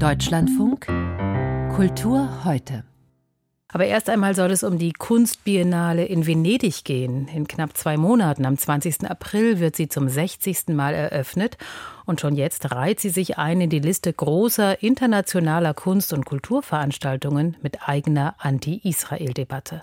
Deutschlandfunk Kultur heute. Aber erst einmal soll es um die Kunstbiennale in Venedig gehen. In knapp zwei Monaten, am 20. April, wird sie zum 60. Mal eröffnet. Und schon jetzt reiht sie sich ein in die Liste großer internationaler Kunst- und Kulturveranstaltungen mit eigener Anti-Israel-Debatte.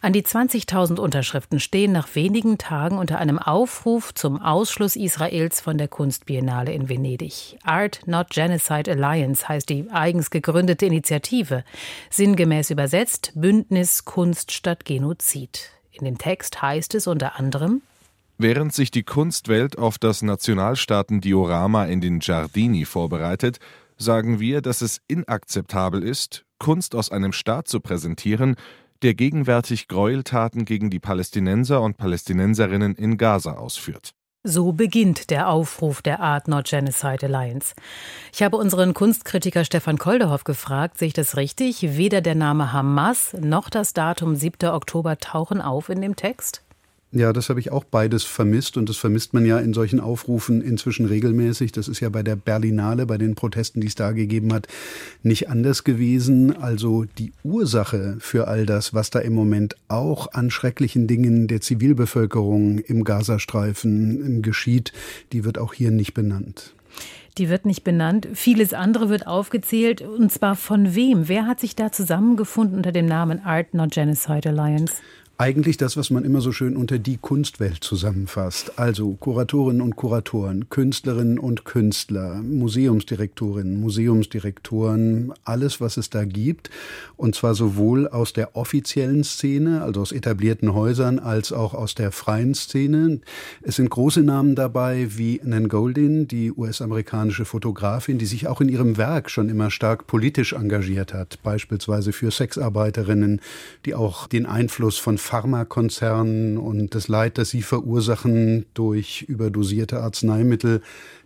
An die 20.000 Unterschriften stehen nach wenigen Tagen unter einem Aufruf zum Ausschluss Israels von der Kunstbiennale in Venedig. Art Not Genocide Alliance heißt die eigens gegründete Initiative. Sinngemäß übersetzt Bündnis Kunst statt Genozid. In dem Text heißt es unter anderem Während sich die Kunstwelt auf das Nationalstaaten-Diorama in den Giardini vorbereitet, sagen wir, dass es inakzeptabel ist, Kunst aus einem Staat zu präsentieren, der gegenwärtig Gräueltaten gegen die Palästinenser und Palästinenserinnen in Gaza ausführt. So beginnt der Aufruf der Art Not Genocide Alliance. Ich habe unseren Kunstkritiker Stefan Kolderhoff gefragt, sehe ich das richtig? Weder der Name Hamas noch das Datum 7. Oktober tauchen auf in dem Text? Ja, das habe ich auch beides vermisst und das vermisst man ja in solchen Aufrufen inzwischen regelmäßig. Das ist ja bei der Berlinale, bei den Protesten, die es da gegeben hat, nicht anders gewesen. Also die Ursache für all das, was da im Moment auch an schrecklichen Dingen der Zivilbevölkerung im Gazastreifen geschieht, die wird auch hier nicht benannt. Die wird nicht benannt. Vieles andere wird aufgezählt. Und zwar von wem? Wer hat sich da zusammengefunden unter dem Namen Art Not Genocide Alliance? Eigentlich das, was man immer so schön unter die Kunstwelt zusammenfasst. Also Kuratorinnen und Kuratoren, Künstlerinnen und Künstler, Museumsdirektorinnen, Museumsdirektoren, alles, was es da gibt. Und zwar sowohl aus der offiziellen Szene, also aus etablierten Häusern, als auch aus der freien Szene. Es sind große Namen dabei wie Nan Goldin, die US-amerikanische Fotografin, die sich auch in ihrem Werk schon immer stark politisch engagiert hat, beispielsweise für Sexarbeiterinnen, die auch den Einfluss von Pharmakonzernen und das Leid, das sie verursachen durch überdosierte Arzneimittel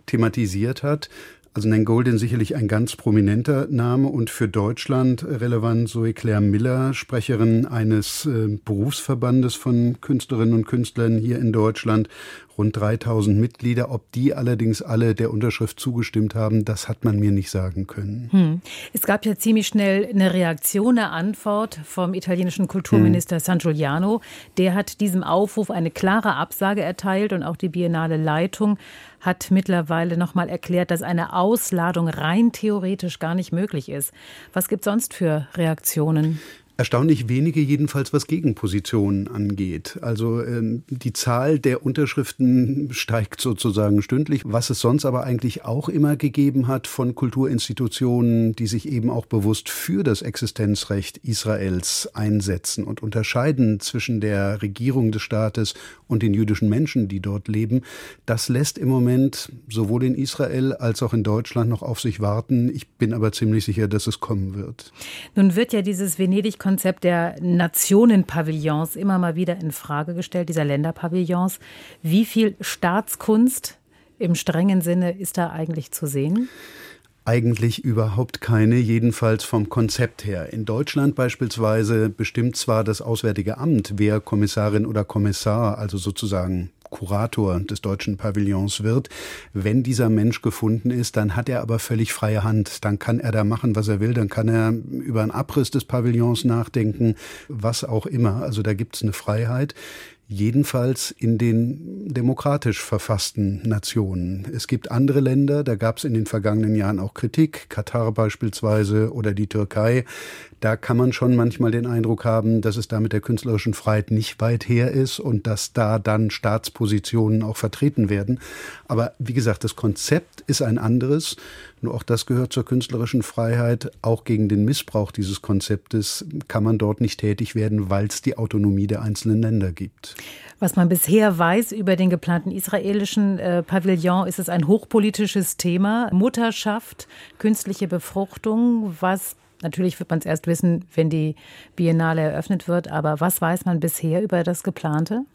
thematisiert hat. Also Nan Goldin sicherlich ein ganz prominenter Name und für Deutschland relevant Zoe Claire Miller, Sprecherin eines äh, Berufsverbandes von Künstlerinnen und Künstlern hier in Deutschland rund 3000 Mitglieder. Ob die allerdings alle der Unterschrift zugestimmt haben, das hat man mir nicht sagen können. Hm. Es gab ja ziemlich schnell eine Reaktion, eine Antwort vom italienischen Kulturminister hm. San Giuliano. Der hat diesem Aufruf eine klare Absage erteilt und auch die Biennale Leitung hat mittlerweile noch mal erklärt, dass eine Ausladung rein theoretisch gar nicht möglich ist. Was gibt es sonst für Reaktionen? Erstaunlich wenige jedenfalls, was Gegenpositionen angeht. Also ähm, die Zahl der Unterschriften steigt sozusagen stündlich, was es sonst aber eigentlich auch immer gegeben hat von Kulturinstitutionen, die sich eben auch bewusst für das Existenzrecht Israels einsetzen und unterscheiden zwischen der Regierung des Staates und den jüdischen Menschen, die dort leben. Das lässt im Moment sowohl in Israel als auch in Deutschland noch auf sich warten. Ich bin aber ziemlich sicher, dass es kommen wird. Nun wird ja dieses Venedig Konzept der Nationenpavillons immer mal wieder in Frage gestellt, dieser Länderpavillons. Wie viel Staatskunst im strengen Sinne ist da eigentlich zu sehen? Eigentlich überhaupt keine, jedenfalls vom Konzept her. In Deutschland beispielsweise bestimmt zwar das Auswärtige Amt, wer Kommissarin oder Kommissar, also sozusagen Kurator des deutschen Pavillons wird. Wenn dieser Mensch gefunden ist, dann hat er aber völlig freie Hand. Dann kann er da machen, was er will. Dann kann er über einen Abriss des Pavillons nachdenken, was auch immer. Also da gibt es eine Freiheit jedenfalls in den demokratisch verfassten Nationen. Es gibt andere Länder, da gab es in den vergangenen Jahren auch Kritik, Katar beispielsweise oder die Türkei. Da kann man schon manchmal den Eindruck haben, dass es da mit der künstlerischen Freiheit nicht weit her ist und dass da dann Staatspositionen auch vertreten werden. Aber wie gesagt, das Konzept ist ein anderes. Nur auch das gehört zur künstlerischen Freiheit. Auch gegen den Missbrauch dieses Konzeptes kann man dort nicht tätig werden, weil es die Autonomie der einzelnen Länder gibt. Was man bisher weiß über den geplanten israelischen äh, Pavillon, ist es ein hochpolitisches Thema. Mutterschaft, künstliche Befruchtung. Was natürlich wird man es erst wissen, wenn die Biennale eröffnet wird. Aber was weiß man bisher über das Geplante?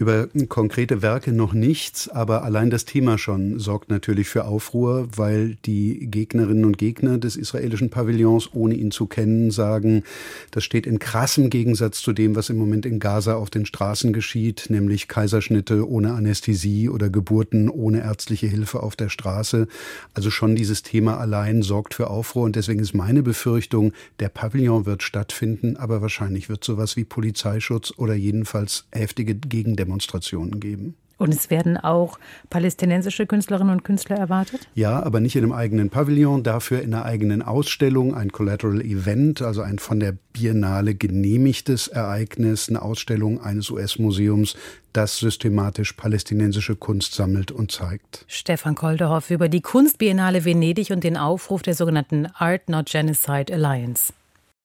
Über konkrete Werke noch nichts, aber allein das Thema schon sorgt natürlich für Aufruhr, weil die Gegnerinnen und Gegner des israelischen Pavillons, ohne ihn zu kennen, sagen, das steht in krassem Gegensatz zu dem, was im Moment in Gaza auf den Straßen geschieht, nämlich Kaiserschnitte ohne Anästhesie oder Geburten ohne ärztliche Hilfe auf der Straße. Also schon dieses Thema allein sorgt für Aufruhr und deswegen ist meine Befürchtung, der Pavillon wird stattfinden, aber wahrscheinlich wird sowas wie Polizeischutz oder jedenfalls heftige Gegendemonstrationen Demonstrationen geben. Und es werden auch palästinensische Künstlerinnen und Künstler erwartet? Ja, aber nicht in einem eigenen Pavillon, dafür in einer eigenen Ausstellung, ein Collateral Event, also ein von der Biennale genehmigtes Ereignis, eine Ausstellung eines US-Museums, das systematisch palästinensische Kunst sammelt und zeigt. Stefan Kolderhoff über die Kunstbiennale Venedig und den Aufruf der sogenannten Art Not Genocide Alliance.